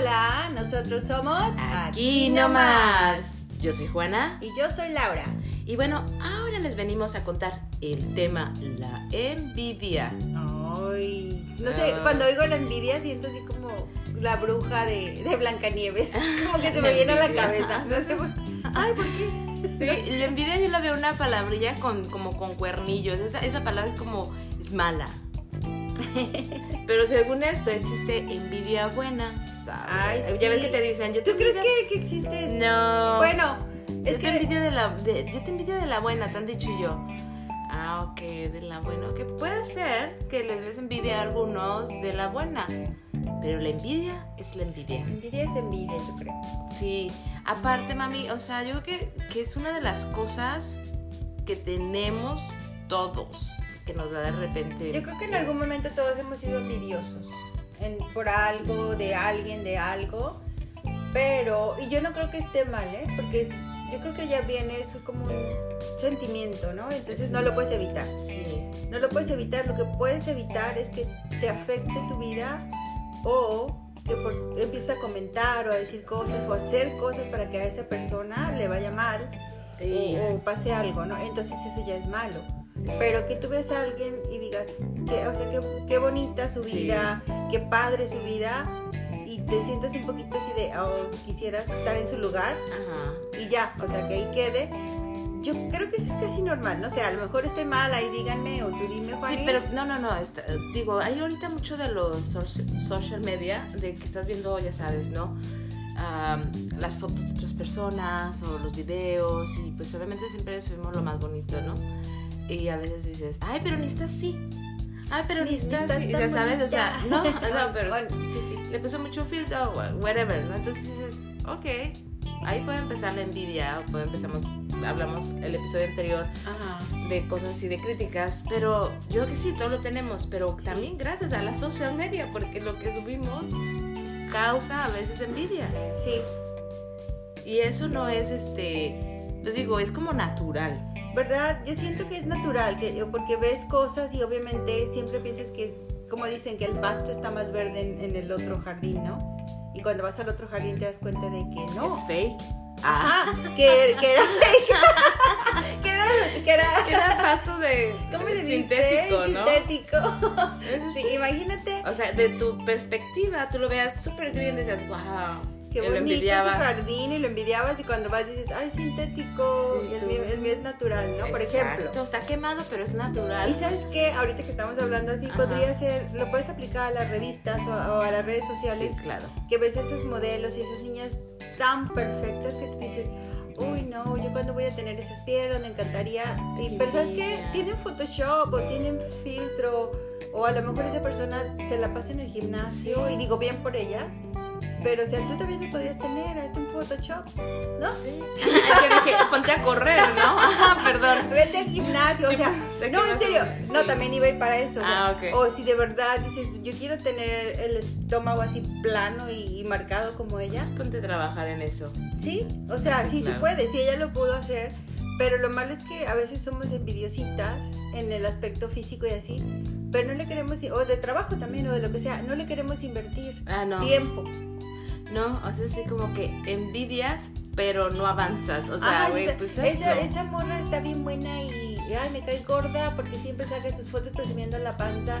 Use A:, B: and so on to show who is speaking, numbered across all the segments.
A: Hola, nosotros somos
B: Aquí nomás. Yo soy Juana.
A: Y yo soy Laura.
B: Y bueno, ahora les venimos a contar el tema, la envidia.
A: Ay, no sé,
B: Ah.
A: cuando oigo la envidia siento así como la bruja de, de Blancanieves. Como que se me viene a la cabeza. No sé por- Ay, ¿por qué?
B: Sí, la envidia yo la veo una palabrilla con, como con cuernillos. Esa, esa palabra es como, es mala. Pero según esto, existe envidia buena. ¿sabes?
A: Ay,
B: Ya ves
A: sí.
B: que te dicen, yo te
A: ¿Tú crees que, que existe eso?
B: No.
A: Bueno, es
B: yo
A: que
B: te envidio de la, de- yo te envidio de la buena, te han dicho yo. Ah, ok, de la buena. Que puede ser que les des envidia a algunos de la buena. Pero la envidia es la envidia.
A: envidia es envidia, yo creo.
B: Sí, aparte, mami, o sea, yo creo que, que es una de las cosas que tenemos todos, que nos da de repente.
A: Yo creo que en algún momento todos hemos sido envidiosos en- por algo, de alguien, de algo. Pero, y yo no creo que esté mal, ¿eh? Porque es- yo creo que ya viene eso como un sentimiento, ¿no? Entonces
B: Sí.
A: no lo puedes evitar.
B: Sí,
A: No lo puedes evitar. Lo que puedes evitar es que te afecte tu vida o que por- empieces a comentar o a decir cosas o a hacer cosas para que a esa persona le vaya mal
B: sí.
A: o, o pase algo, ¿no? Entonces eso ya es malo. Pero que tú veas a alguien y digas, que, o sea, qué, bonita su
B: Sí.
A: vida, qué padre su vida, y te sientas un poquito así de, oh, quisieras estar en su lugar,
B: Ajá.
A: y ya, o sea, que ahí quede. Yo creo que eso es casi normal, no sé, a lo mejor estoy mal, ahí díganme, o tú dime, Juan.
B: Sí, pero no, no, no. está- digo, hay ahorita mucho de los soci- social media, de que estás viendo, ya sabes, ¿no? Am, las fotos de otras personas o los videos y pues obviamente siempre subimos lo más bonito, ¿no? Y a veces dices, ay, pero ni está así. Ay, pero ni, está así. Ya sabes, o sea, no, no, pero
A: Bueno, sí, sí.
B: le puso mucho filtro whatever, ¿no? Entonces dices, ok, ahí puede empezar la envidia, o puede empezamos, hablamos el episodio anterior
A: Ajá.
B: de cosas así de críticas, pero yo creo que sí, todo lo tenemos, pero también gracias a la social media, porque lo que subimos causa a veces envidias.
A: Sí,
B: Y eso no es este, pues digo, es como natural.
A: ¿Verdad? Yo siento que es natural, que, porque ves cosas y obviamente siempre piensas que, como dicen, que el pasto está más verde en, en el otro jardín, ¿no? Y cuando vas al otro jardín te das cuenta de que no.
B: Es fake. Ah,
A: que, que era fake. que era, que era,
B: era pasto de
A: ¿cómo se dice?
B: sintético, ¿no?
A: Sintético. Sí, imagínate
B: O sea, de tu perspectiva, tú lo veas súper bien y dices, wow.
A: Qué bonito su jardín y lo envidiabas y cuando vas dices, ay, sintético,
B: Sí,
A: y el mío, el mío es natural, ¿no? Por ejemplo.
B: Exacto, Está quemado, pero es natural.
A: Y sabes qué, ahorita que estamos hablando así,
B: Ajá.
A: podría ser, lo puedes aplicar a las revistas o a, o a las redes sociales,
B: Sí, claro.
A: que ves esos modelos y esas niñas tan perfectas que te dices, uy no, yo cuando voy a tener esas piernas me encantaría. Y, pero sabes
B: envidia.
A: tienen Photoshop o tienen filtro o a lo mejor esa persona se la pasa en el gimnasio y digo bien por ellas. Pero, o sea, tú también te podrías tener, hazte un Photoshop, ¿no?
B: Sí. Yo dije, ponte a correr, ¿no? Ajá, perdón.
A: Vete al gimnasio, o
B: Sí,
A: sea, no, en serio,
B: menos,
A: no,
B: sí.
A: también iba a ir para eso.
B: Ah, ok.
A: O si de verdad dices, yo quiero tener el estómago así plano y, y marcado como ella,
B: Pues ponte a trabajar en eso.
A: sí, o sea, sí,
B: Sí,
A: se
B: claro.
A: puede, sí, ella lo pudo hacer, pero lo malo es que a veces somos envidiositas en el aspecto físico y así, pero no le queremos, o de trabajo también, o de lo que sea, no le queremos invertir
B: Ah, no.
A: tiempo.
B: No, o sea, sí como que envidias, pero no avanzas. O sea, güey,
A: esa,
B: pues
A: esa, esa morra está bien buena y, y, ay, me cae gorda porque siempre saca sus fotos presumiendo la panza.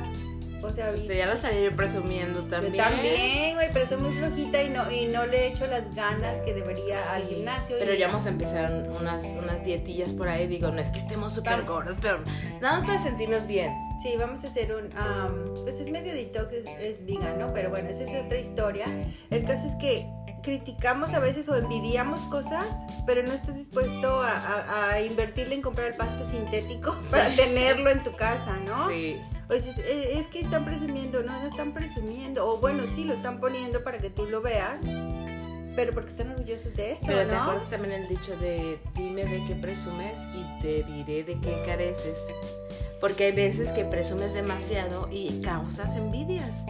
A: O sea,
B: Este, ya lo estaría presumiendo
A: Yo
B: también.
A: también, güey, pero soy muy flojita y no, y no le echo las ganas que debería al
B: Sí,
A: gimnasio.
B: Pero
A: y-
B: ya vamos a empezar unas, unas dietillas por ahí. Digo, no es que estemos súper gordas, pero nada más para sentirnos bien.
A: Sí, vamos a hacer un... am, pues es medio detox, es, es vegan, ¿no? Pero bueno, esa es otra historia. El caso es que criticamos a veces o envidiamos cosas, pero no estás dispuesto a, a- a invertirle en comprar el pasto sintético para tenerlo en tu casa, ¿no?
B: Sí.
A: Dices, "Eh, es que están presumiendo, no, no están presumiendo. O bueno, sí lo están poniendo para que tú lo veas, pero porque están orgullosos de eso,
B: Pero te
A: ¿no?
B: acuerdas también el dicho de dime de qué presumes y te diré de qué careces. Porque hay veces que presumes demasiado y causas envidias.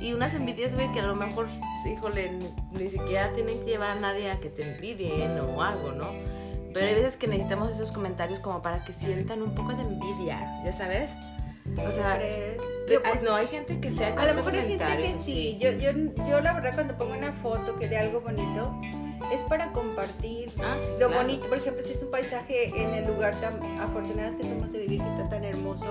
B: Y unas envidias, güey, que a lo mejor, híjole, ni siquiera tienen que llevar a nadie a que te envidien o algo, ¿no? Pero hay veces que necesitamos esos comentarios como para que sientan un poco de envidia, ¿ya sabes? O sea,
A: ¿Crees?
B: Yo, no, hay gente que sea
A: A lo mejor hay gente que sí. Yo, yo, yo la verdad cuando pongo una foto que de algo bonito, es para compartir
B: ah,
A: lo bonito. Por ejemplo, si es un paisaje en el lugar tan afortunadas que somos de vivir, que está tan hermoso.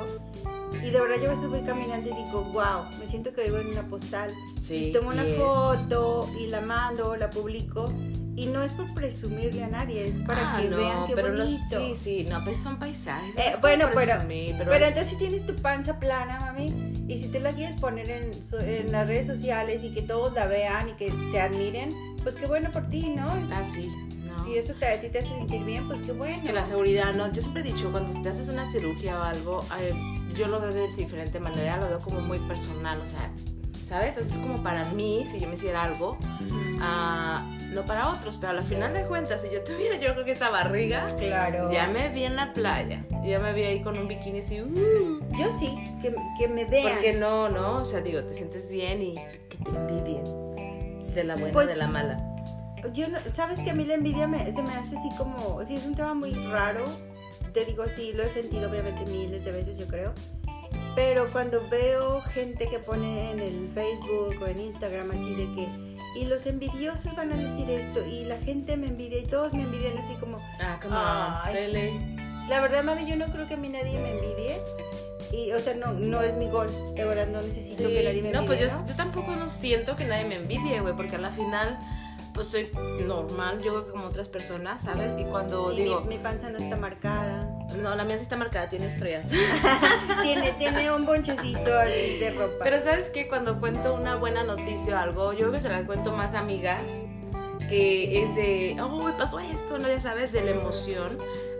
A: Y de verdad yo a veces voy caminando y digo, wow, me siento que vivo en una postal. y tomo una foto y la mando, la publico. Y no es por presumirle a nadie, es para
B: ah,
A: que vean qué
B: pero
A: bonito.
B: sí, sí, no, pero son paisajes.
A: Eh, bueno, pero, pero, entonces si tienes tu panza plana, mami, y si tú la quieres poner en, en las redes sociales y que todos la vean y que te admiren, pues qué bueno por ti, ¿no?
B: Ah, sí.
A: Si eso te, a ti te hace sentir bien, pues qué bueno.
B: Que la seguridad, no. Yo siempre he dicho, cuando te haces una cirugía o algo, yo lo veo de diferente manera, lo veo como muy personal, o sea, ¿sabes? es como para mí, si yo me hiciera algo, uh, no para otros, pero al final de cuentas, si yo tuviera, yo creo que esa barriga,
A: claro.
B: ya me vi en la playa, ya me vi ahí con un bikini así, uh.
A: Yo sí, que, que me vean.
B: Porque no, no, o sea, digo, te sientes bien y que te envidien de la buena pues, de la mala.
A: Yo sabes que a mí la envidia me, se me hace así como, sí, es un tema muy raro. Te digo, sí, lo he sentido obviamente miles de veces, yo creo. Pero cuando veo gente que pone en el Facebook o en Instagram así de que, y los envidiosos van a decir esto, y la gente me envidia, y todos me envidian así como,
B: ah, como,
A: La verdad, mami, yo no creo que a mí nadie me envidie y, o sea, no, no es mi gol. De verdad, no necesito que nadie me envidie.
B: No, pues yo, yo tampoco no siento que nadie me envidie, güey, porque a la final pues soy normal, yo como otras personas, ¿sabes? Y cuando digo...
A: Mi, mi, panza no está marcada.
B: No, la mía sí está marcada, tiene estrellas.
A: tiene, tiene un bonchecito así de ropa.
B: Pero ¿sabes qué? Cuando cuento una buena noticia o algo, yo creo que se la cuento más a amigas, que es de, oh, me pasó esto, ¿no? Ya sabes, de la emoción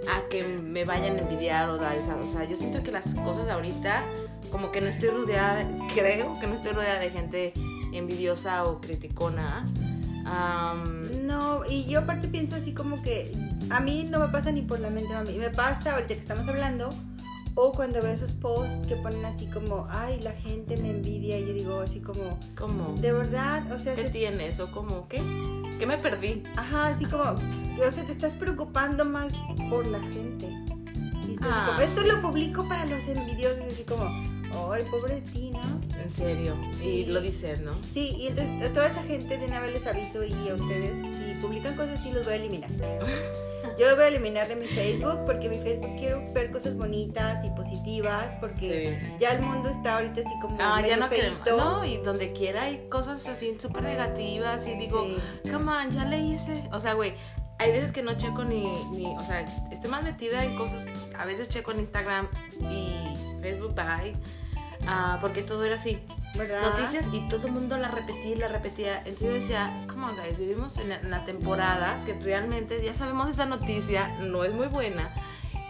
B: a que me vayan a envidiar o dar esa. O sea, yo siento que las cosas ahorita, como que no estoy rodeada, creo que no estoy rodeada de gente envidiosa o criticona.
A: no, y yo aparte pienso así como que a mí no me pasa ni por la mente, mí Me pasa ahorita que estamos hablando, o cuando veo esos posts que ponen así como, ay, la gente me envidia, y yo digo así como,
B: ¿cómo?
A: De verdad, o sea,
B: ¿qué tienes? ¿O como qué? ¿Qué me perdí?
A: Ajá, así como, o sea, te estás preocupando más por la gente. Y estás como, ah. esto lo publico para los envidiosos, así como, ay, pobre de ti, ¿no?
B: En serio, sí, lo dices, ¿no?
A: Sí, y entonces a toda esa gente de una vez les aviso y a ustedes, si publican cosas así, los voy a eliminar. Yo lo voy a eliminar de mi Facebook porque mi Facebook quiero ver cosas bonitas y positivas porque ya el mundo está ahorita así como ah, medio ya no feito.
B: No, y donde quiera hay cosas así súper negativas y digo, come on, ya leí ese. O sea, güey, hay veces que no checo ni, ni, o sea, estoy más metida en cosas, a veces checo en Instagram y Facebook, bye, uh, porque todo era así. Noticias y todo el mundo la repetía y la repetía. Entonces yo decía, come on guys, vivimos en la temporada que realmente ya sabemos esa noticia, no es muy buena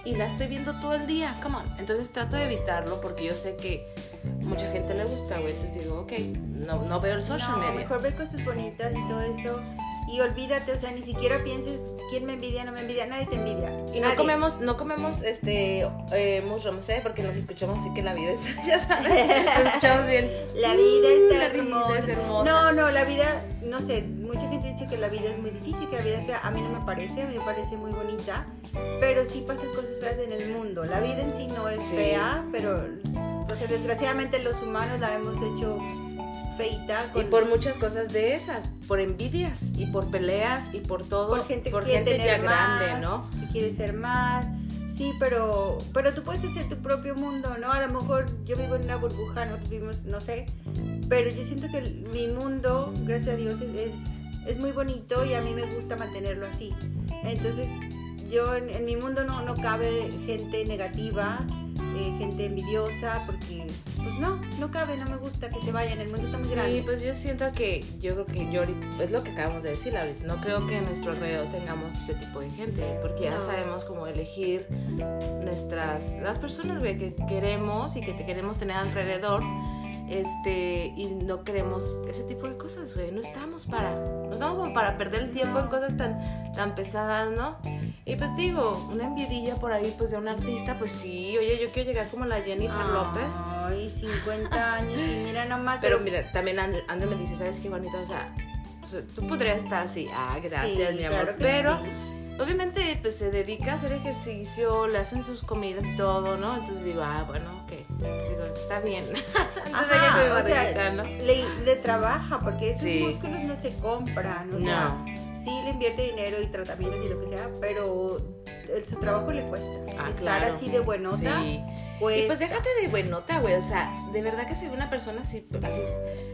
B: y la estoy viendo todo el día, come on. Entonces trato de evitarlo porque yo sé que mucha gente le gusta, güey. Entonces digo, ok, no, no veo el social
A: no,
B: media.
A: Mejor ver cosas bonitas y todo eso y olvídate, o sea, ni siquiera pienses quién me envidia, no me envidia, nadie te envidia.
B: Y no comemos, no comemos este eh, mushrooms, ¿eh? Porque nos escuchamos así que la vida es, ya sabes, nos escuchamos bien.
A: La vida
B: es hermosa. es hermosa.
A: No, no, la vida, no sé, mucha gente dice que la vida es muy difícil, que la vida es fea. A mí no me parece, a mí me parece muy bonita, pero sí pasan cosas feas en el mundo. La vida en sí no es fea, pero, o sea, desgraciadamente los humanos la hemos hecho
B: y por muchas cosas de esas, por envidias y por peleas y por todo.
A: Por gente, por gente ya grande, ¿no? Que quiere ser más. Sí, pero, pero tú puedes hacer tu propio mundo, ¿no? A lo mejor yo vivo en una burbuja, nosotros vivimos, no sé, pero yo siento que mi mundo, gracias a Dios, es, es, muy bonito y a mí me gusta mantenerlo así. Entonces, yo en, en mi mundo no, no cabe gente negativa, eh, gente envidiosa, porque pues no, no cabe, no me gusta que se vayan, el mundo está muy grande.
B: Sí, pues yo siento que, yo creo que yo es lo que acabamos de decir, Lauris, no creo que en nuestro alrededor tengamos ese tipo de gente, porque ya sabemos cómo elegir nuestras, las personas que queremos y que te queremos tener alrededor este, y no queremos ese tipo de cosas, güey. No estamos para, no estamos como para perder el tiempo en cosas tan, tan pesadas, ¿no? Y pues digo, una envidia por ahí, pues de un artista, pues sí, oye, yo quiero llegar como la Jennifer López.
A: Ay, 50 años y mira nomás.
B: Pero, mira, también Andrew, me dice, ¿sabes qué bonito? O sea, tú podrías estar así, ah, gracias, mi amor, pero... Obviamente, pues se dedica a hacer ejercicio, le hacen sus comidas y todo, ¿no? Entonces digo, ah, bueno, ok Digo, está bien.
A: Ajá, o sea, le, le, trabaja porque esos músculos no se compran. O no. Sea, sí le invierte dinero y tratamientos y lo que sea, pero su trabajo le cuesta. Ah, Estar así de buenota. Sí.
B: Y pues déjate de buenota, güey. O sea, de verdad que se ve una persona así, así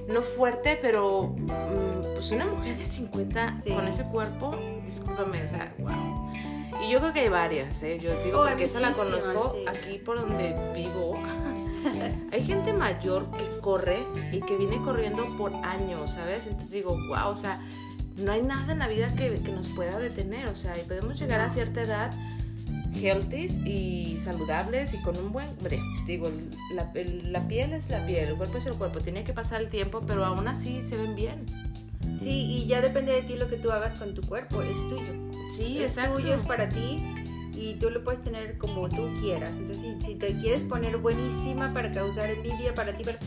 B: no fuerte, pero mm, pues una mujer de 50 con ese cuerpo, discúlpame, o sea, wow. Y yo creo que hay varias, ¿eh? Yo digo, porque esta la conozco aquí por donde vivo. hay gente mayor que corre y que viene corriendo por años, ¿sabes? Entonces digo, wow, o sea, no hay nada en la vida que, que nos pueda detener, o sea, y podemos llegar a cierta edad healthy y saludables y con un buen, digo, la, la, piel es la piel, el cuerpo es el cuerpo, tiene que pasar el tiempo, pero aún así se ven bien.
A: Sí, y ya depende de ti lo que tú hagas con tu cuerpo, es tuyo.
B: Sí,
A: es tuyo, es para ti y tú lo puedes tener como tú quieras. Entonces, si, si te quieres poner buenísima para causar envidia para ti, para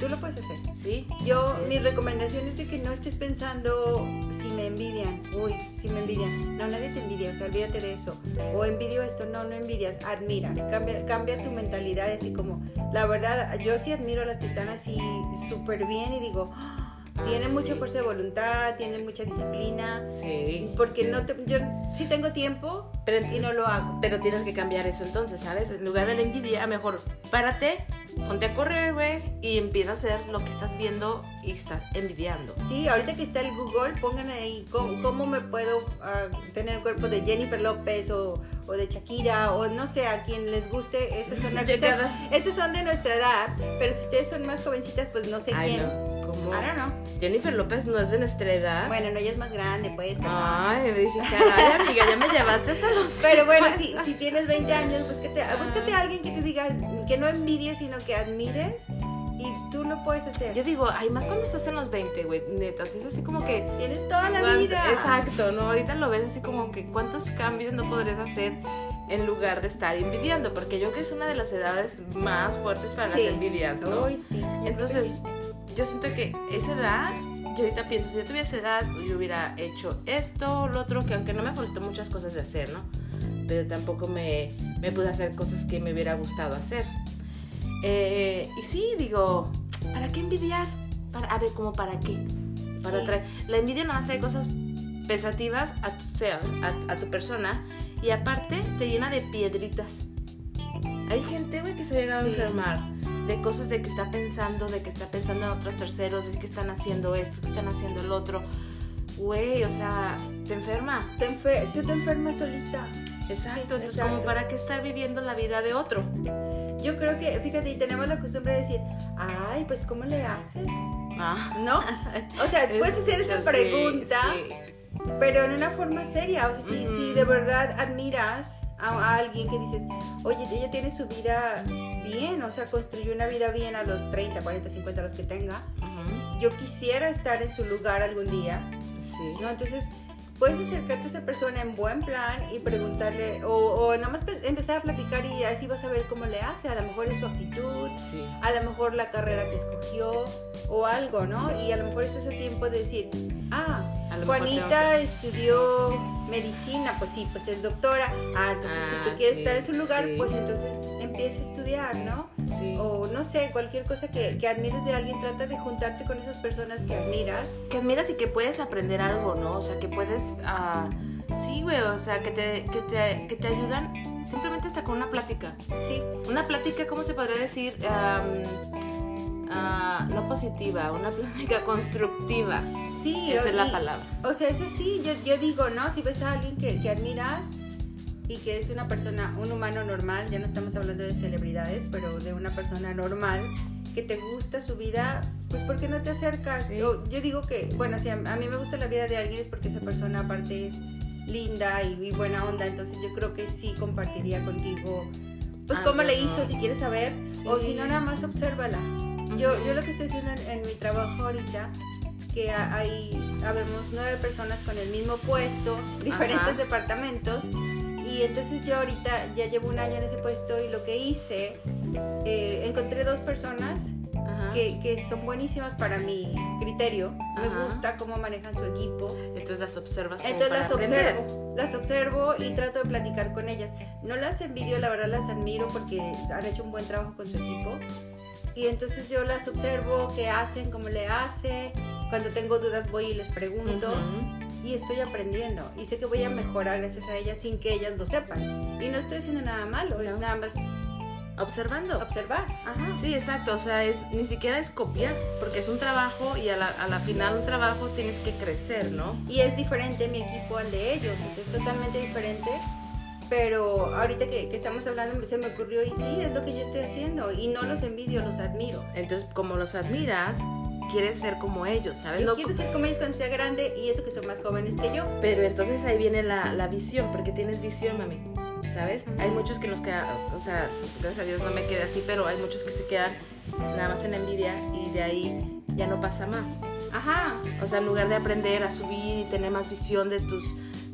A: Tú lo puedes hacer.
B: Sí.
A: Yo, mi recomendación es de que no estés pensando si me envidian, uy, si me envidian. No, nadie te envidia, o sea, olvídate de eso. O envidio esto, no, no envidias, admiras. Cambia, cambia tu mentalidad, así como, la verdad, yo sí admiro a las que están así súper bien y digo, tiene ah, mucha fuerza de voluntad, tiene mucha disciplina.
B: Sí.
A: Porque no te, yo sí tengo tiempo pero y no lo hago.
B: Pero tienes que cambiar eso entonces, ¿sabes? En lugar de la envidia, mejor párate, ponte a correr, güey, y empieza a hacer lo que estás viendo y estás envidiando.
A: Sí, ahorita que está el Google, pongan ahí cómo, me puedo ah, tener el cuerpo de Jennifer López o, o, de Shakira o no sé, a quien les guste. Esos son artistas. Estos son de nuestra edad, pero si ustedes son más jovencitas, pues no sé quién.
B: ¿Cómo? Jennifer López no es de nuestra edad.
A: Bueno, no, ella es más grande, pues.
B: Ay, me dije, caray, amiga, ya me llevaste hasta los.
A: Pero bueno, si, si tienes 20 años, búscate, búscate a alguien que te diga, que no envidies, sino que admires. Y tú lo puedes hacer.
B: Yo digo, ay, más cuando estás en los 20, güey, neta, es así como que...
A: Tienes toda la vida.
B: Exacto, ¿no? Ahorita lo ves así como que cuántos cambios no podrías hacer en lugar de estar envidiando, porque yo creo que es una de las edades más fuertes para las envidias, ¿no?
A: sí.
B: Entonces, yo siento que esa edad, yo ahorita pienso, si yo tuviese edad, yo hubiera hecho esto, lo otro, que aunque no me faltó muchas cosas de hacer, ¿no? Pero tampoco me, me pude hacer cosas que me hubiera gustado hacer. Eh, y sí, digo, ¿para qué envidiar? Para, a ver, ¿cómo para qué? Para traer, la envidia no trae cosas pesativas a tu ser, a, a tu persona, y aparte te llena de piedritas. Hay gente, güey, que se llega a enfermar de cosas de que está pensando, de que está pensando en otros terceros, de que están haciendo esto, que están haciendo el otro. Güey, o sea, te enferma.
A: Te tú te enfermas solita.
B: Exacto, entonces como para qué estar viviendo la vida de otro.
A: Yo creo que, fíjate, y tenemos la costumbre de decir, ay, pues ¿cómo le haces? Ah. ¿No? O sea, puedes hacer esa pregunta, pero en una forma seria. O sea, si, si de verdad admiras a, alguien que dices, oye, ella tiene su vida bien, o sea, construyó una vida bien a los 30, 40, 50, los que tenga. Yo quisiera estar en su lugar algún día.
B: Sí.
A: ¿No? Entonces, puedes acercarte a esa persona en buen plan y preguntarle, o, o nada más empezar a platicar y así vas a ver cómo le hace. A lo mejor es su actitud, a lo mejor la carrera que escogió o algo, ¿no? Y a lo mejor estás a tiempo de decir, ah, Juanita estudió medicina, pues sí, pues es doctora. Ah, entonces si tú ah, quieres estar en su lugar, pues entonces empieza a estudiar, ¿no?
B: Sí.
A: O no sé, cualquier cosa que, que, admires de alguien, trata de juntarte con esas personas que admiras.
B: Que admiras y que puedes aprender algo, ¿no? O sea, que puedes... Uh, sí, güey, o sea, que te, que, te, que te ayudan simplemente hasta con una plática.
A: Sí.
B: Una plática, ¿cómo se podría decir? Ah, no positiva, una plática constructiva.
A: Sí,
B: esa es la palabra.
A: O sea, eso sí, yo, yo digo, ¿no? Si ves a alguien que, que admiras y que es una persona, un humano normal, ya no estamos hablando de celebridades, pero de una persona normal, que te gusta su vida, pues ¿por qué no te acercas? Yo, yo, digo que, bueno, si a, mí me gusta la vida de alguien es porque esa persona aparte es linda y, buena onda, entonces yo creo que sí compartiría contigo, pues ah, cómo le hizo, si quieres saber, o si no, nada más obsérvala yo, yo lo que estoy haciendo en, mi trabajo ahorita, que hay, habemos nueve personas con el mismo puesto, diferentes departamentos, y entonces yo ahorita ya llevo un año en ese puesto y lo que hice, eh, encontré dos personas
B: Ajá.
A: que, que son buenísimas para mi criterio. Me
B: Ajá.
A: gusta cómo manejan su equipo.
B: Entonces las observas como
A: Entonces
B: para
A: las
B: aprender.
A: observo, las observo y trato de platicar con ellas. No las envidio, la verdad las admiro porque han hecho un buen trabajo con su equipo. Y entonces yo las observo, qué hacen, cómo le hace. Cuando tengo dudas voy y les pregunto.
B: Ujú.
A: Y estoy aprendiendo. Y sé que voy a mejorar gracias a ellas sin que ellas lo sepan. Y no estoy haciendo nada malo, es
B: No.
A: nada más
B: Observando.
A: observar. Ajá.
B: Sí, exacto, o sea, es, ni siquiera es copiar, porque es un trabajo y a la, a la final un trabajo tienes que crecer, ¿no?
A: Y es diferente mi equipo al de ellos, o sea, es totalmente diferente. Pero ahorita que, que estamos hablando se me ocurrió y sí, es lo que yo estoy haciendo. Y no los envidio, los admiro.
B: Entonces, como los admiras, quieres ser como ellos, ¿sabes?
A: Yo
B: No
A: quiero ser como ellos cuando sea grande y eso que son más jóvenes que yo.
B: Pero entonces ahí viene la, la visión, porque tienes visión, mami. ¿Sabes? Hay muchos que nos quedan, o sea, gracias a Dios no me quedé así, pero hay muchos que se quedan nada más en envidia y de ahí ya no pasa más.
A: Ajá.
B: O sea, en lugar de aprender a subir y tener más visión de tus,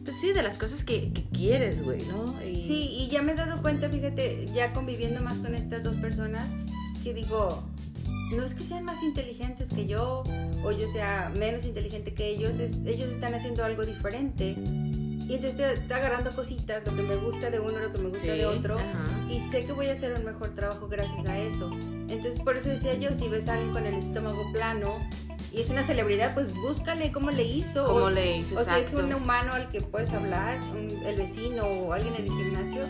B: pues sí, de las cosas que, que quieres, güey, ¿no? Y,
A: Sí, y ya me he dado cuenta, fíjate, ya conviviendo más con estas dos personas, que digo, no es que sean más inteligentes que yo o yo sea menos inteligente que ellos, es- ellos están haciendo algo diferente. Y entonces estoy, estoy agarrando cositas, lo que me gusta de uno, lo que me gusta
B: Sí,
A: de otro.
B: ajá.
A: Y sé que voy a hacer un mejor trabajo gracias a eso. Entonces, por eso decía yo, si ves a alguien con el estómago plano y es una celebridad, pues búscale cómo le hizo.
B: ¿Cómo
A: o,
B: le hizo?
A: o si es
B: Exacto.
A: un humano al que puedes hablar, un- el vecino o alguien en el gimnasio,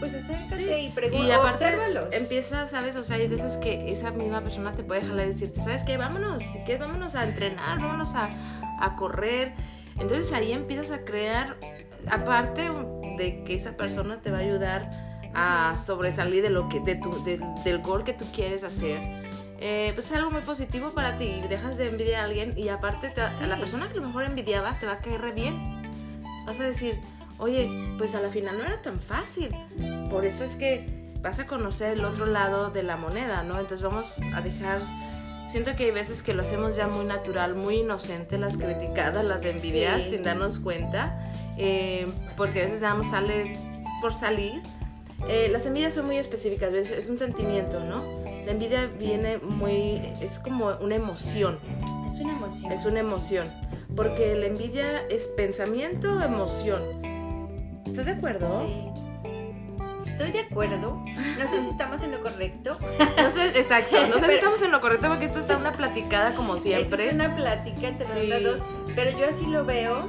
A: pues acércate
B: Sí.
A: y pregunta,
B: Y aparte
A: obsérvalos.
B: empieza, ¿sabes? O sea, hay veces que esa misma persona te puede jalar y decirte, ¿sabes qué? Vámonos, si quieres, vámonos a entrenar, vámonos a, a correr. Entonces ahí empiezas a crear, aparte de que esa persona te va a ayudar a sobresalir de lo que, de tu, de- del gol que tú quieres hacer. Eh, pues es algo muy positivo para ti. Dejas de envidiar a alguien y aparte te- a la
A: Sí.
B: persona que a lo mejor envidiabas te va a caer re bien. Vas a decir, oye, pues a la final no era tan fácil. Por eso es que vas a conocer el otro lado de la moneda, ¿no? Entonces vamos a dejar... Siento que hay veces que lo hacemos ya muy natural, muy inocente, las criticadas, las envidias,
A: Sí.
B: sin darnos cuenta, eh, porque a veces nada más sale por salir. Eh, las envidias son muy específicas, es un sentimiento, ¿no? La envidia viene muy, es como una emoción,
A: Es una emoción.
B: es una emoción, porque la envidia es pensamiento, emoción. ¿Estás de acuerdo?
A: Sí. Estoy de acuerdo. No sé si estamos en lo correcto.
B: No sé, exacto, no sé si estamos en lo correcto porque esto está una platicada como siempre.
A: Es una plática entre
B: Sí.
A: dos. Pero yo así lo veo.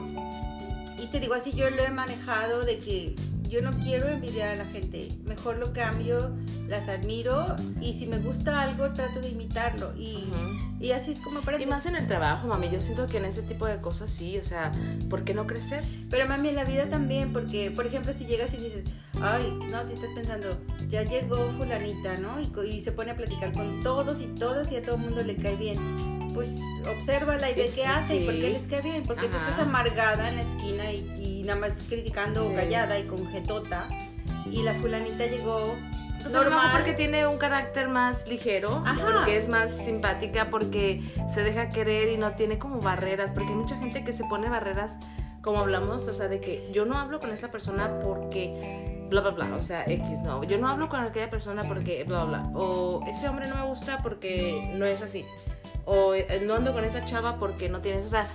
A: Y te digo, así yo lo he manejado de que yo no quiero envidiar a la gente. Mejor lo cambio, las admiro. Y si me gusta algo, trato de imitarlo. Y, y así es como para
B: Y más en el trabajo, mami. Yo siento que en ese tipo de cosas sí, o sea, ¿por qué no crecer?
A: Pero mami, en la vida también, porque, por ejemplo, si llegas y dices, ay, no, si estás pensando, ya llegó fulanita, ¿no? Y, y se pone a platicar con todos y todas y a todo el mundo le cae bien. Pues obsérvala y ve qué hace y por qué
B: Sí.
A: les cae bien. Porque tú
B: Ajá.
A: estás amargada en la esquina y, y nada más criticando
B: Sí.
A: callada y con jetota. Y la fulanita llegó
B: Pues
A: normal.
B: porque tiene un carácter más ligero,
A: Ajá.
B: porque es más simpática, porque se deja querer y no tiene como barreras, porque hay mucha gente que se pone barreras, como hablamos, o sea, de que yo no hablo con esa persona porque bla, bla, bla, o sea, X, no, yo no hablo con aquella persona porque bla, bla, bla, o ese hombre no me gusta porque no es así, o eh, no ando con esa chava porque no tienes, o sea,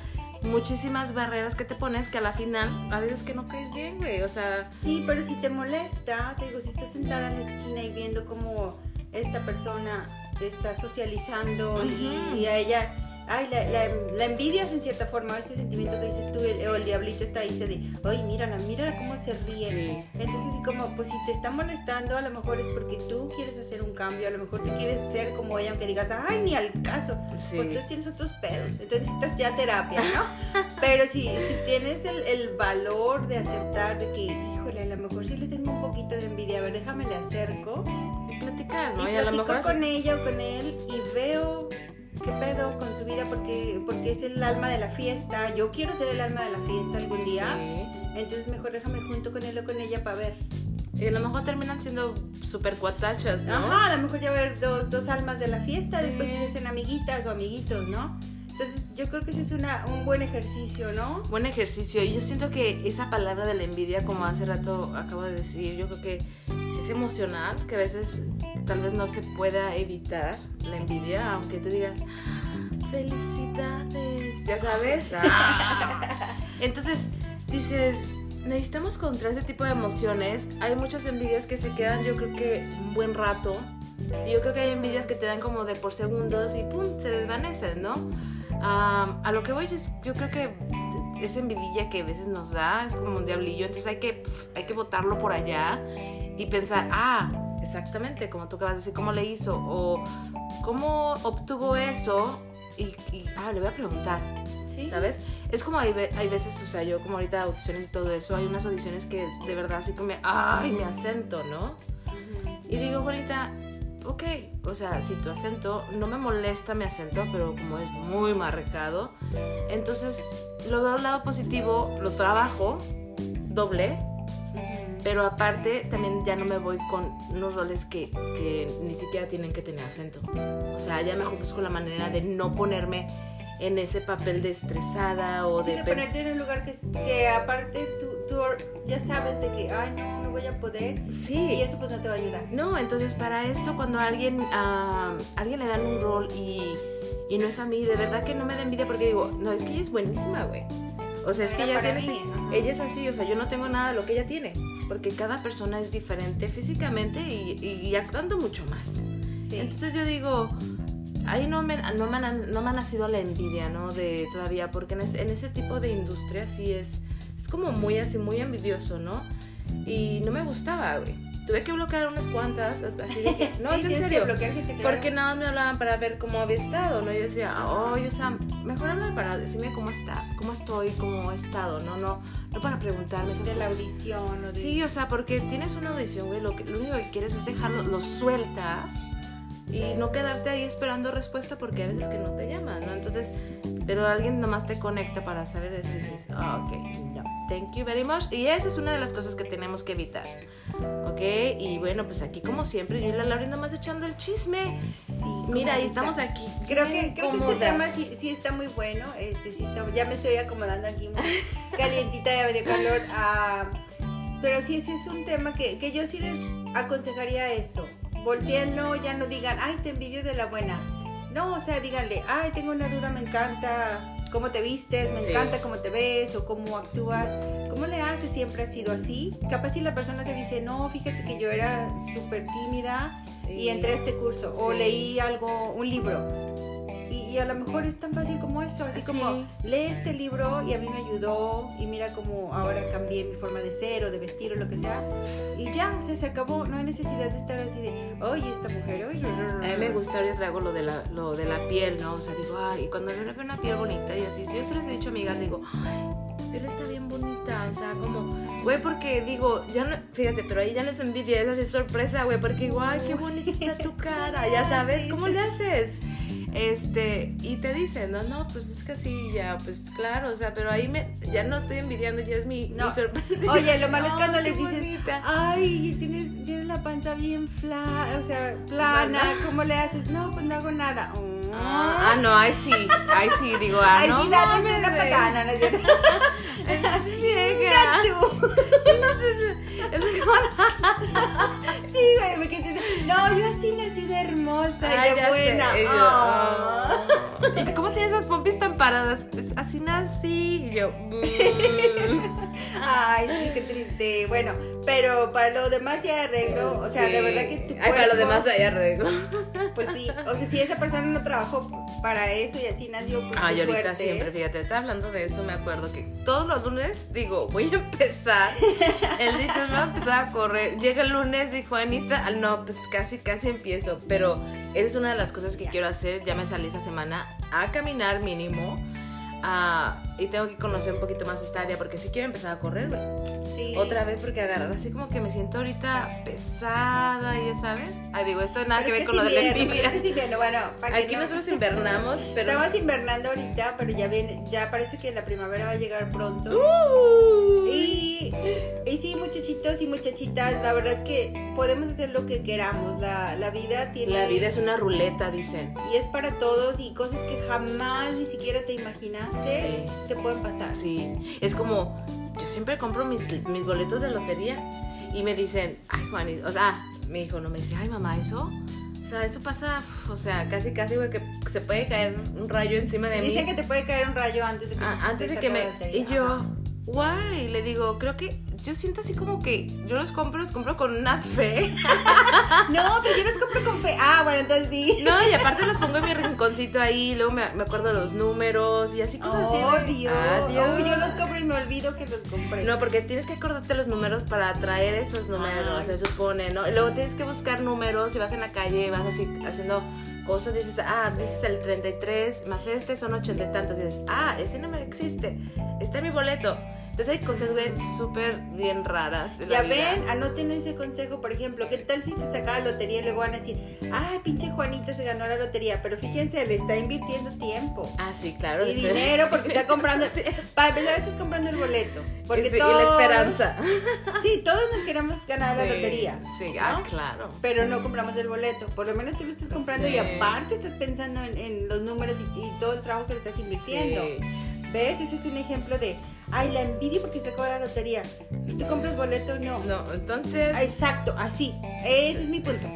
B: muchísimas barreras que te pones que a la final a veces que no caes bien, güey, o sea,
A: Sí, pero si te molesta, te digo, si estás sentada en la esquina y viendo cómo esta persona está socializando y- y, a ella, ay, la, la, la envidias en cierta forma, ese sentimiento que dices tú, el, o el diablito está ahí, se de, ay, mírala, mírala cómo se ríe.
B: sí.
A: Entonces, así como, pues si te está molestando, a lo mejor es porque tú quieres hacer un cambio, a lo mejor tú quieres ser como ella, aunque digas, ay, ni al caso.
B: Sí.
A: Pues tú tienes otros pedos, entonces necesitas ya terapia, ¿no? Pero si, si tienes el, el valor de aceptar de que, híjole, a lo mejor sí le tengo un poquito de envidia, a ver, déjame le acerco
B: Y platicar, ¿no?
A: y
B: Y a lo mejor
A: con ella o con él y veo qué pedo con su vida porque, porque es el alma de la fiesta. Yo quiero ser el alma de la fiesta algún día,
B: Sí.
A: entonces mejor déjame junto con él o con ella para ver.
B: Y a lo mejor terminan siendo súper cuatachas, ¿no?
A: Ajá, a lo mejor ya ver dos, dos almas de la fiesta,
B: Sí.
A: después se hacen amiguitas o amiguitos, ¿no? Entonces yo creo que ese es una, un buen ejercicio, ¿no?
B: Buen ejercicio. Y yo siento que esa palabra de la envidia, como hace rato acabo de decir, yo creo que es emocional, que a veces tal vez no se pueda evitar la envidia, aunque tú digas, felicidades, ya sabes. Ah. Entonces dices, necesitamos contra ese tipo de emociones. Hay muchas envidias que se quedan, yo creo que un buen rato. Y yo creo que hay envidias que te dan como de por segundos y pum, se desvanecen, ¿no? Ah, a lo que voy, es, yo creo que esa envidia que a veces nos da es como un diablillo, entonces hay que, hay que botarlo por allá y pensar, ah, exactamente, como tú acabas de decir, cómo le hizo o cómo obtuvo eso y, ah, le voy a preguntar, ¿Sí? ¿sabes? Es como hay, hay, veces, o sea, yo como ahorita audiciones y todo eso, hay unas audiciones que de verdad así como, ay, mi acento, ¿no? Y digo, bonita, ok, o sea, si tu acento, no me molesta mi acento, pero como es muy marcado, entonces lo veo al lado positivo, lo trabajo doble pero aparte también ya no me voy con unos roles que, que ni siquiera tienen que tener acento. O sea, ya me busco la manera de no ponerme en ese papel de estresada o
A: sí, de... ponerte en un lugar que, que aparte tú, tú, ya sabes de que, ay, no, no voy a poder.
B: Sí.
A: Y eso pues no te va a ayudar.
B: No, entonces para esto cuando a alguien, a alguien le dan un rol y, y no es a mí, de verdad que no me da envidia porque digo, no, es que ella es buenísima, güey. O sea, es que ella tiene ella es así, o sea, yo no tengo nada de lo que ella tiene, porque cada persona es diferente físicamente y, actuando mucho más. Entonces yo digo, ahí no me, no, me ha, no me ha nacido la envidia, ¿no? De todavía, porque en, en, ese tipo de industria sí es, es como muy así, muy envidioso, ¿no? Y no me gustaba, güey tuve que bloquear unas cuantas, así de que, no, es en serio, porque nada más me hablaban para ver cómo había estado, ¿no? Yo decía, oh, o sea, mejor hablar para decirme cómo está, cómo estoy, cómo he estado, ¿no? No, no para preguntarme esas
A: de
B: cosas.
A: la audición. O de...
B: Sí, o sea, porque tienes una audición, güey, lo, que, lo único que quieres es dejarlo, lo sueltas y no quedarte ahí esperando respuesta porque a veces que no te llaman, ¿no? Entonces, pero alguien nomás te conecta para saber eso y dices, ah, ok, no, thank you very much. Y esa es una de las cosas que tenemos que evitar, ¿ok? Y bueno, pues aquí como siempre, yo y la Laura nomás echando el chisme.
A: Sí.
B: Mira, ahí estamos aquí.
A: Creo que, creo que este tema sí, sí, está muy bueno, este, sí está, ya me estoy acomodando aquí muy calientita de calor. Uh, pero sí, sí es un tema que, que yo sí les aconsejaría eso volteenlo, ya no digan, ay, te envidio de la buena. No, o sea, díganle, ay, tengo una duda, me encanta cómo te vistes, me encanta cómo te ves o cómo actúas. ¿Cómo le haces? ¿Siempre ha sido así? Capaz si la persona te dice, no, fíjate que yo era súper tímida y entré a este curso o leí algo, un libro y a lo mejor es tan fácil como eso, así como lee este libro y a mí me ayudó y mira cómo ahora cambié mi forma de ser o de vestir o lo que sea y ya, o sea, se acabó, no hay necesidad de estar así de, oye, esta mujer, oye,
B: a mí me gusta, ahorita traigo lo de la, lo de la piel, ¿no? O sea, digo, ay, y cuando veo una piel bonita y así, si yo se les he dicho a amigas, digo, ay, piel está bien bonita, o sea, como, güey, porque digo, ya no, fíjate, pero ahí ya les envidia, es de sorpresa, güey, porque igual, qué bonita está tu cara, ya sabes, ¿cómo le haces? Este, y te dicen, no, no, pues es que sí, ya, pues claro, o sea, pero ahí me, ya no estoy envidiando, ya es mi, sorpresa.
A: Oye, lo malo es cuando les dices, ay, tienes, tienes la panza bien fla, o sea, plana, ¿cómo le haces? No, pues no hago nada.
B: Ah, ah, no, ahí sí, ahí sí, digo, ah,
A: ay,
B: no.
A: sí, dale una patana, no es cierto. sí, güey, porque te dice, no, yo así nací de hermosa y de buena.
B: ¿Y cómo tienes esas pompis tan paradas? Pues así nací. Y yo.
A: Ay, sí, qué triste. Bueno, pero para lo demás ya arreglo. O sea, de verdad que tu cuerpo.
B: Ay, para lo demás hay arreglo.
A: Pues sí. O sea, si esa persona no trabajó para eso y así nació, pues.
B: Ay, ahorita siempre, fíjate, estaba hablando de eso, me acuerdo que todos los lunes digo, voy a empezar. El día me va a empezar a correr. Llega el lunes y Juanita, no, pues casi, casi empiezo. Pero es una de las cosas que quiero hacer. Ya me salí esa semana a caminar mínimo. Ah, y tengo que conocer un poquito más esta área porque sí quiero empezar a correr. Sí. Otra vez porque agarrar así como que me siento ahorita pesada, ya sabes. Ay, digo, esto nada que ver con lo de la envidia.
A: Es invierno, bueno,
B: Aquí nosotros invernamos, pero...
A: Estamos invernando ahorita, pero ya viene, ya parece que la primavera va a llegar pronto. Uh. Muchachitas, la verdad es que podemos hacer lo que queramos. La, la vida tiene...
B: La vida es una ruleta, dicen.
A: Y es para todos y cosas que jamás ni siquiera te imaginaste. Sí te pueden pasar.
B: Sí, es como, yo siempre compro mis, mis boletos de lotería y me dicen, ay Juanis, o sea, mi hijo no me dice, ay mamá, eso. O sea, eso pasa, o sea, casi, casi, güey, que se puede caer un rayo encima de mí.
A: Dicen que te puede caer un rayo antes de que,
B: Ah,
A: te-
B: antes
A: te
B: de que me... Y yo,
A: Ajá.
B: Guay, le digo, creo que yo siento así como que yo los compro, los compro con una fe.
A: No, pero yo los compro con fe. Ah, bueno, entonces sí.
B: No, y aparte los pongo en mi rinconcito ahí, luego me, me acuerdo los números y así cosas así.
A: Oh,
B: de-
A: Dios.
B: Adiós.
A: Uy, yo los compro y me olvido que los compré.
B: No, porque tienes que acordarte los números para traer esos números,
A: Ay.
B: se supone, ¿no? Y luego tienes que buscar números, si vas en la calle, vas así haciendo cosas, dices, ah, dices el 33 más este son 80 y tantos, y dices, ah, ese número existe, está en mi boleto. Entonces hay cosas, güey, súper bien raras. de la
A: Ya
B: vida.
A: ven, anoten ese consejo, por ejemplo, ¿qué tal si se saca la lotería y luego van a decir, ay, pinche Juanita se ganó la lotería? Pero fíjense, le está invirtiendo tiempo.
B: Ah, sí, claro.
A: Y dinero porque está comprando, para empezar estás comprando el boleto. Porque
B: Sí, y la
A: todos-
B: esperanza.
A: Sí, todos nos queremos ganar la lotería.
B: Sí,
A: ¿no?
B: ah, claro.
A: Pero no compramos el boleto. Por lo menos tú lo estás comprando
B: Sí.
A: y aparte estás pensando en, en los números y, y todo el trabajo que le estás invirtiendo.
B: Sí.
A: ¿Ves? Ese es un ejemplo de, ay, la envidia porque sacó la lotería. ¿Y tú compras boleto? No.
B: No, entonces.
A: Ah, Exacto, así. Ese es mi punto.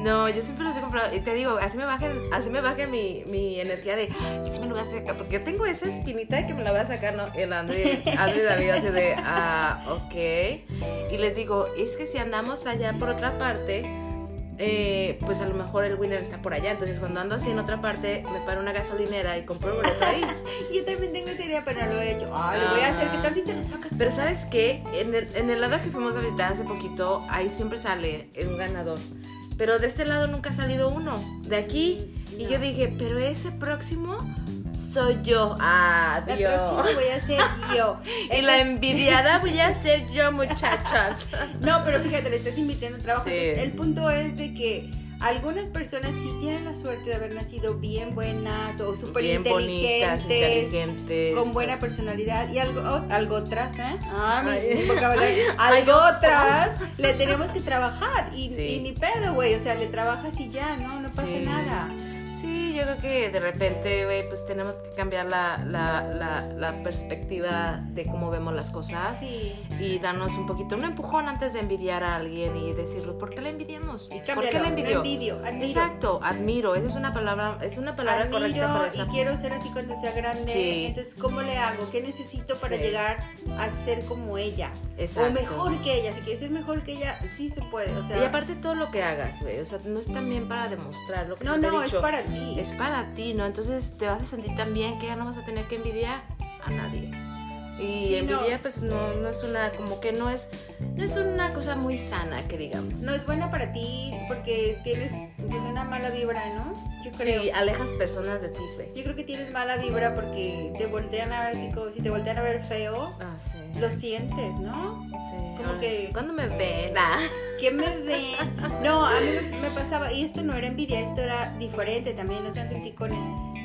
B: No, yo siempre los he comprado. Y te digo, así me baja, así me baja mi, mi energía de, "Ay, sí me lo voy a sacar. Porque yo tengo esa espinita de que me la voy a sacar, ¿no? El André, André David así de, ah, ok. Y les digo, es que si andamos allá por otra parte, eh, pues a lo mejor el winner está por allá. Entonces cuando ando así en otra parte, me paro una gasolinera y compro el boleto ahí.
A: Yo también tengo esa idea, pero no lo he hecho. Ay, lo voy a hacer. ¿Qué tal si te lo sacas?
B: Pero ¿sabes qué? En el, en el lado que fuimos a visitar hace poquito, ahí siempre sale un ganador. Pero de este lado nunca ha salido uno. De aquí. Y
A: No.
B: yo dije, pero ese próximo soy yo.
A: La
B: Adiós.
A: próxima voy a ser yo.
B: Y la envidiada voy a ser yo, muchachas.
A: No, pero fíjate, le estás invirtiendo trabajo.
B: Sí.
A: El punto es de que algunas personas sí tienen la suerte de haber nacido bien buenas o súper inteligentes,
B: inteligentes.
A: con buena personalidad y algo, algo otras, ¿eh? Ah, mi- mi Algo otras le tenemos que trabajar y,
B: Sí.
A: y ni pedo, güey. O sea, le trabajas y ya, ¿no? No pasa
B: Sí.
A: nada.
B: Sí, yo creo que de repente, güey, pues tenemos que cambiar la, la, la, la perspectiva de cómo vemos las cosas.
A: Sí.
B: y darnos un poquito un empujón antes de envidiar a alguien y decirlo, ¿por qué la envidiamos?
A: Y
B: ¿Por qué
A: no
B: envidió?
A: envidio, admiro.
B: Exacto, admiro, esa es una palabra, es una palabra
A: Admiro
B: correcta para esa.
A: y quiero ser así cuando sea grande.
B: Sí.
A: Entonces, ¿cómo le hago? ¿Qué necesito para
B: Sí.
A: llegar a ser como ella?
B: Exacto.
A: O mejor que ella. Si quieres ser mejor que ella, sí se puede. O sea,
B: Y aparte todo lo que hagas, güey, o sea, no es también para demostrar lo que
A: no,
B: te
A: no,
B: ha
A: es
B: dicho.
A: Ti.
B: Es para ti, ¿no? Entonces te vas a sentir tan bien que ya no vas a tener que envidiar a nadie. Y
A: Sí, no.
B: envidia, pues no, no es una, como que no es, no es una cosa muy sana, que digamos.
A: No es buena para ti porque tienes pues, una mala vibra, ¿no? Yo creo.
B: Sí, alejas personas de ti, güey.
A: Yo creo que tienes mala vibra porque te voltean a ver así como si te voltean a ver feo,
B: Ah, sí.
A: lo sientes, ¿no?
B: Sí,
A: como que-
B: ¿Cuándo me ven? Ah.
A: ¿Quién me ve? No, a mí me, me pasaba, y esto no era envidia, esto era diferente también, no sean criticones.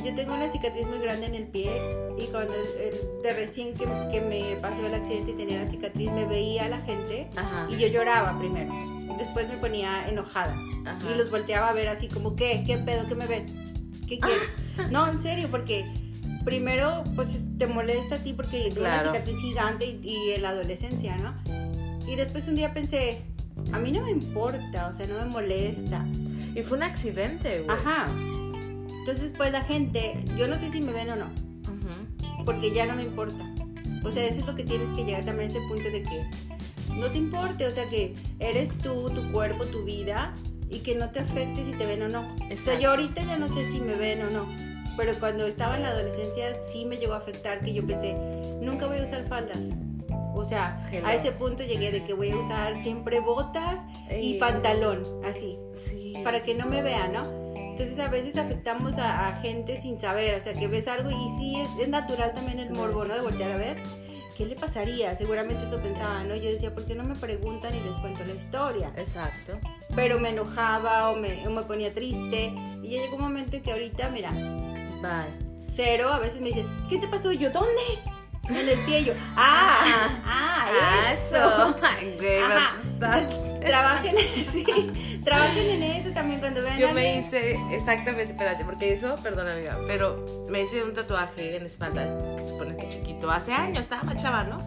A: Yo tengo una cicatriz muy grande en el pie y cuando el- el- de recién que, que me pasó el accidente y tenía la cicatriz, me veía a la gente
B: Ajá.
A: y yo lloraba primero. Después me ponía enojada
B: Ajá.
A: y los volteaba a ver así como, ¿qué? ¿Qué pedo? ¿Qué me ves? ¿Qué quieres? No, en serio, porque primero pues es- te molesta a ti porque
B: Claro.
A: una cicatriz gigante y, y en la adolescencia, ¿no? Y después un día pensé, a mí no me importa, o sea, no me molesta.
B: Y fue un accidente, güey.
A: Ajá. Entonces pues la gente, yo no sé si me ven o no,
B: Ujú.
A: porque ya no me importa. O sea, eso es lo que tienes que llegar también a ese punto de que no te importe, o sea, que eres tú, tu cuerpo, tu vida y que no te afecte si te ven o no. O sea,
B: Exacto.
A: yo ahorita ya no sé si me ven o no, pero cuando estaba en la adolescencia sí me llegó a afectar que yo pensé, nunca voy a usar faldas. O sea,
B: Hello.
A: a ese punto llegué de que voy a usar siempre botas y
B: Ey.
A: pantalón, así,
B: Sí.
A: para que no me vean, ¿no? Entonces a veces afectamos a, a gente sin saber, o sea, que ves algo y sí es, es natural también el morbo, ¿no? De voltear a ver. ¿Qué le pasaría? Seguramente eso pensaba, ¿no? Yo decía, ¿por qué no me preguntan y les cuento la historia?
B: Exacto.
A: Pero me enojaba o me, o me ponía triste. Y ya llegó un momento en que ahorita, mira,
B: Bye.
A: cero, a veces me dicen, ¿qué te pasó? Y yo, ¿dónde? En el pie. Yo, ah, ah, eso. Ajá.
B: estás-
A: Entonces, trabajen, sí, trabajen en eso también cuando vean
B: Yo me hice, exactamente, espérate, porque eso, perdón amiga, pero me hice un tatuaje en la espalda, que supone que chiquito, hace años, estaba más chava, ¿no?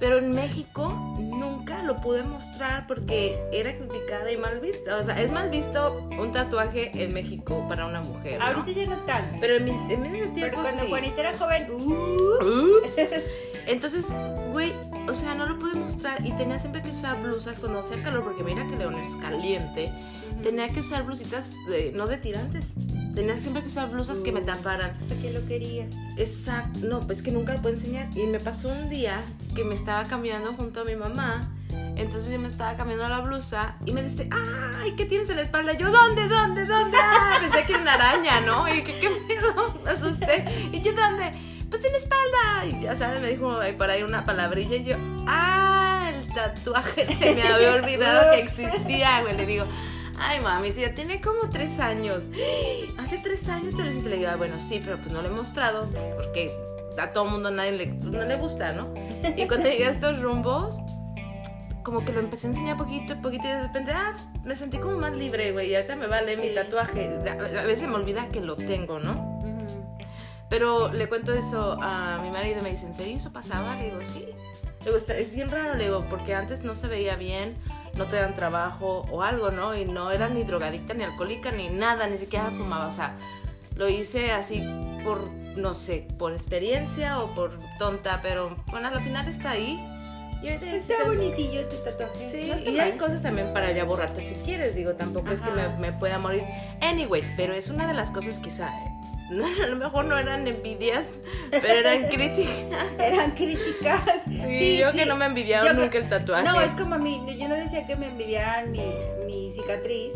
B: Pero en México nunca lo pude mostrar porque era criticada y mal vista. O sea, es mal visto un tatuaje en México para una mujer. ¿no?
A: Ahorita ya no tanto.
B: Pero en mi, en mi tiempo
A: Pero cuando
B: sí.
A: Juanita era joven, uh,
B: Uh. Entonces, güey, o sea, no lo pude mostrar y tenía siempre que usar blusas cuando hacía calor porque mira que León es caliente. Tenía que usar blusitas de- no de tirantes. Tenía siempre que usar blusas que me taparan.
A: ¿Hasta qué lo querías?
B: Exacto, no, pues que nunca lo puedo enseñar. Y me pasó un día que me estaba cambiando junto a mi mamá. Entonces yo me estaba cambiando la blusa y me dice, ay, ¿qué tienes en la espalda? Yo, ¿dónde, dónde, dónde? Ah, pensé que era una araña, ¿no? Y que qué miedo, me asusté. ¿Y yo dónde? Pues en la espalda. Y ya sabes, me dijo por ahí una palabrilla y yo, ah, el tatuaje se me había olvidado que existía, güey. Le digo, Ay, mami, si ya tiene como tres años. Hace tres años te lo hiciste. Le digo, "Ah, bueno, sí, pero pues no lo he mostrado porque a todo mundo a nadie le, pues, no le gusta, ¿no? Y cuando llegué a estos rumbos, como que lo empecé a enseñar poquito, poquito y de repente, ah, me sentí como más libre, güey. Y ahorita me vale mi tatuaje. A a veces me olvida que lo tengo, ¿no? Pero le cuento eso a mi marido y me dice, ¿en serio eso pasaba? Le digo, sí. Le digo, "Está- es bien raro, le digo, porque antes no se veía bien, no te dan trabajo o algo, ¿no? Y no era ni drogadicta, ni alcohólica, ni nada, ni siquiera fumaba. O sea, lo hice así por, no sé, por experiencia o por tonta, pero bueno, al final está ahí. Y
A: Está bonitillo tu tatuaje.
B: Sí,
A: No
B: y hay
A: mal.
B: cosas también para ya borrarte si quieres, digo, tampoco es que me,
A: Ajá.
B: me pueda morir. Anyways, pero es una de las cosas quizá, no, a lo mejor no eran envidias, pero eran críticas.
A: Eran críticas.
B: Sí, yo que no me envidiaron
A: Yo
B: nunca el tatuaje.
A: No, es como a mí, yo no decía que me envidiaran mi, mi cicatriz,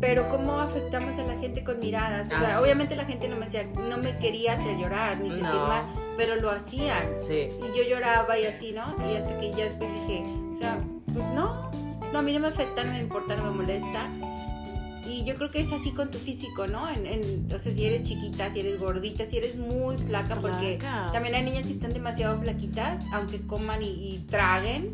A: pero cómo afectamos a la gente con miradas. O
B: Ah,
A: sea,
B: sí.
A: obviamente la gente no me, hacía, no me quería hacer llorar ni sentir
B: No.
A: mal, pero lo hacían.
B: Sí,
A: Y yo lloraba y así, ¿no? Y hasta que ya después dije, o sea, pues no, no, a mí no me afecta, no me importa, no me molesta. Y yo creo que es así con tu físico, ¿no? En, en, o sea, si eres chiquita, si eres gordita, si eres muy flaca, porque también hay niñas que están demasiado flaquitas, aunque coman y, y traguen,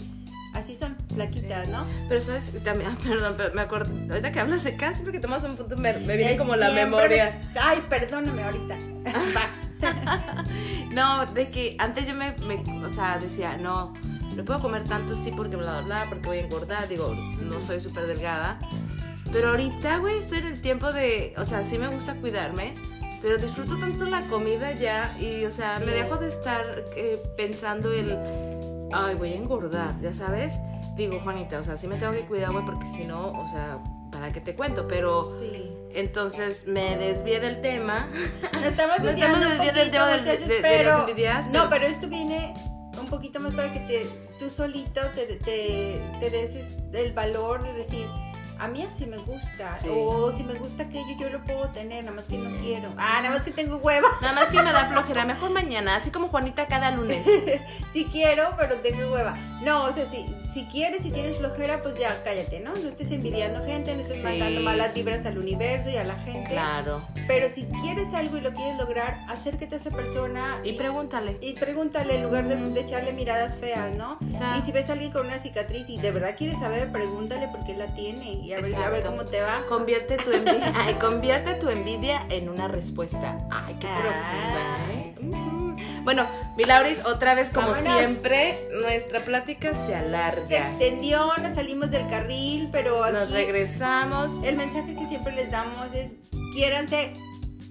A: así son, flaquitas, ¿no?
B: Pero sabes, también, ah, perdón, pero me acuerdo, ahorita que hablas de cáncer, porque tomas un punto, me, me viene como la memoria.
A: me- Ay, perdóname ahorita. Vas.
B: No, de que antes yo me, me- o sea, decía, no, no puedo comer tanto, sí, porque bla, bla, bla, porque voy a engordar, digo, no soy súper delgada. Pero ahorita, güey, estoy en el tiempo de, o sea, sí me gusta cuidarme, pero disfruto tanto la comida ya y, o sea, me
A: Sí.
B: dejo de estar eh, pensando el, ay, voy a engordar, ya sabes. Digo, Juanita, o sea, sí me tengo que cuidar, güey, porque si no, o sea, ¿para qué te cuento? Pero
A: Sí.
B: entonces me desvié del tema.
A: No estamos desviando
B: estamos
A: un
B: desviando del tema de- de
A: pero,
B: las envidias,
A: No,
B: pero-
A: esto viene un poquito más para que te, tú solito te, te, te des es- el valor de decir, a mí así me gusta,
B: Sí.
A: o si me gusta aquello yo lo puedo tener, nada más que no quiero. Ah, nada más que tengo hueva.
B: Nada más que me da flojera, mejor mañana, así como Juanita cada lunes.
A: sí quiero, pero tengo hueva. No, o sea, si, si quieres, si tienes flojera, pues ya cállate, ¿no? No estés envidiando gente, no estés
B: Sí.
A: mandando malas vibras al universo y a la gente.
B: Claro.
A: Pero si quieres algo y lo quieres lograr, acércate a esa persona
B: Y pregúntale.
A: y pregúntale en lugar de, echarle miradas feas, ¿no?
B: O sea,
A: Y si ves a alguien con una cicatriz y de verdad quieres saber, pregúntale por qué la tiene y a ver, a ver cómo te va.
B: convierte tu envidia, ay, convierte tu envidia en una respuesta. Ay, qué profunda, ¿eh? Bueno, mi Lauris, otra vez como
A: Vámonos.
B: siempre, nuestra plática se
A: Se
B: alarga.
A: extendió, nos salimos del carril, pero
B: Nos regresamos.
A: el mensaje que siempre les damos es quiéranse.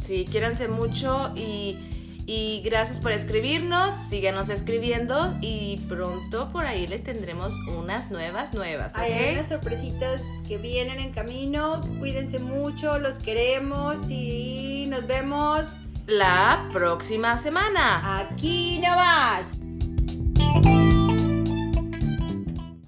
B: Sí, quiéranse mucho y, y gracias por escribirnos. Síganos escribiendo y pronto por ahí les tendremos unas nuevas, nuevas, ¿ok?
A: Hay unas sorpresitas que vienen en camino. Cuídense mucho, los queremos y nos vemos
B: La próxima semana.
A: aquí nomás.